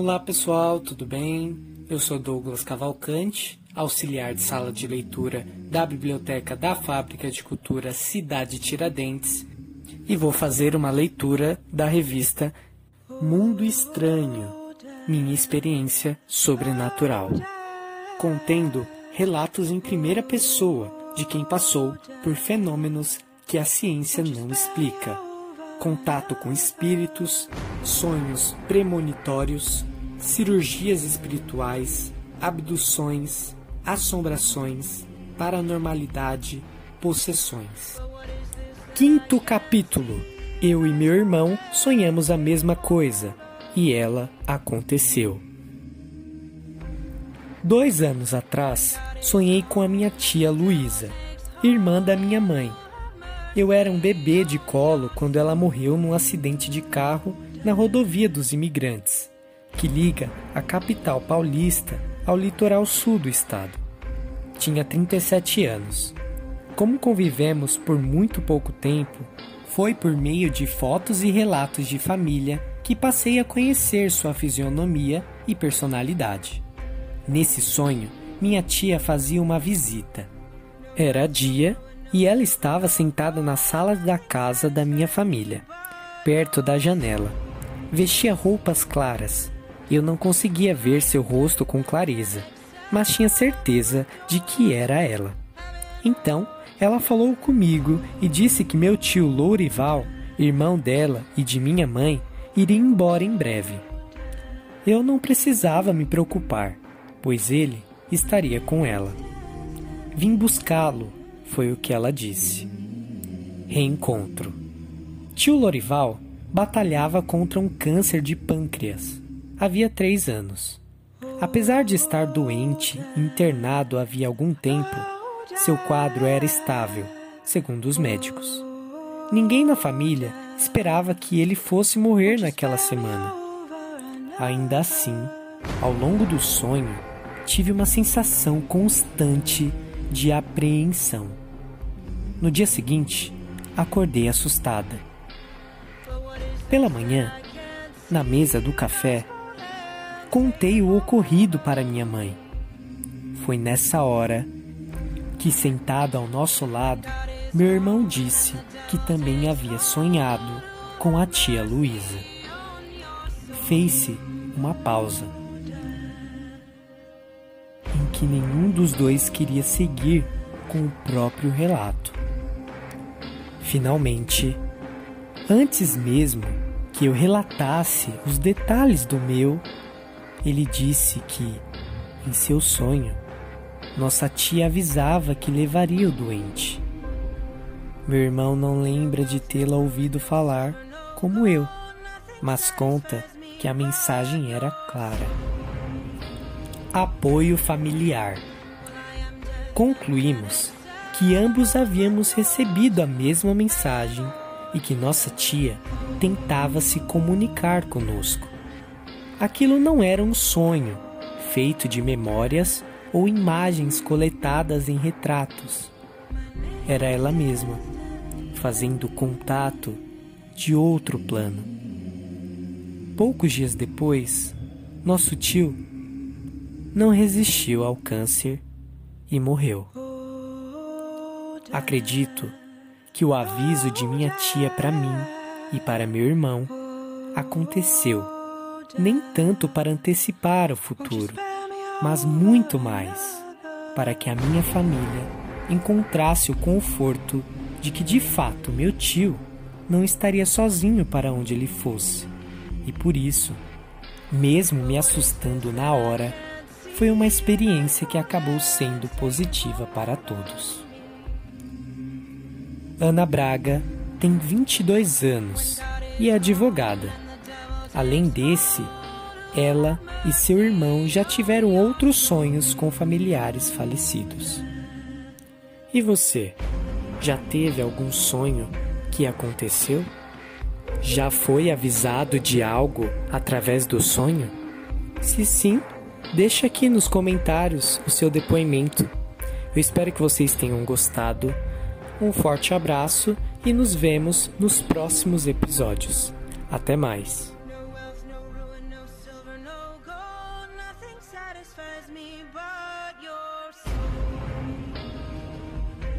Olá pessoal, tudo bem? Eu sou Douglas Cavalcante, auxiliar de sala de leitura da Biblioteca da Fábrica de Cultura Cidade Tiradentes, e vou fazer uma leitura da revista Mundo Estranho Minha Experiência Sobrenatural, contendo relatos em primeira pessoa de quem passou por fenômenos que a ciência não explica contato com espíritos, sonhos premonitórios, cirurgias espirituais, abduções, assombrações, paranormalidade, possessões. Quinto capítulo. Eu e meu irmão sonhamos a mesma coisa e ela aconteceu. Dois anos atrás, sonhei com a minha tia Luísa, irmã da minha mãe, eu era um bebê de colo quando ela morreu num acidente de carro na rodovia dos imigrantes, que liga a capital paulista ao litoral sul do estado. Tinha 37 anos. Como convivemos por muito pouco tempo, foi por meio de fotos e relatos de família que passei a conhecer sua fisionomia e personalidade. Nesse sonho, minha tia fazia uma visita. Era dia e ela estava sentada na sala da casa da minha família, perto da janela. Vestia roupas claras. Eu não conseguia ver seu rosto com clareza, mas tinha certeza de que era ela. Então, ela falou comigo e disse que meu tio Lourival, irmão dela e de minha mãe, iria embora em breve. Eu não precisava me preocupar, pois ele estaria com ela. Vim buscá-lo foi o que ela disse. Reencontro. Tio Lorival batalhava contra um câncer de pâncreas. Havia três anos. Apesar de estar doente internado havia algum tempo, seu quadro era estável, segundo os médicos. Ninguém na família esperava que ele fosse morrer naquela semana. Ainda assim, ao longo do sonho, tive uma sensação constante de apreensão. No dia seguinte, acordei assustada. Pela manhã, na mesa do café, contei o ocorrido para minha mãe. Foi nessa hora que, sentado ao nosso lado, meu irmão disse que também havia sonhado com a tia Luísa. Fez-se uma pausa que nenhum dos dois queria seguir com o próprio relato. Finalmente, antes mesmo que eu relatasse os detalhes do meu, ele disse que, em seu sonho, nossa tia avisava que levaria o doente. Meu irmão não lembra de tê-la ouvido falar como eu, mas conta que a mensagem era clara apoio familiar. Concluímos que ambos havíamos recebido a mesma mensagem e que nossa tia tentava se comunicar conosco. Aquilo não era um sonho feito de memórias ou imagens coletadas em retratos. Era ela mesma, fazendo contato de outro plano. Poucos dias depois, nosso tio não resistiu ao câncer e morreu. Acredito que o aviso de minha tia para mim e para meu irmão aconteceu nem tanto para antecipar o futuro, mas muito mais para que a minha família encontrasse o conforto de que de fato meu tio não estaria sozinho para onde ele fosse. E por isso, mesmo me assustando na hora, foi uma experiência que acabou sendo positiva para todos. Ana Braga tem 22 anos e é advogada. Além desse, ela e seu irmão já tiveram outros sonhos com familiares falecidos. E você? Já teve algum sonho que aconteceu? Já foi avisado de algo através do sonho? Se sim, Deixe aqui nos comentários o seu depoimento. Eu espero que vocês tenham gostado. Um forte abraço e nos vemos nos próximos episódios. Até mais.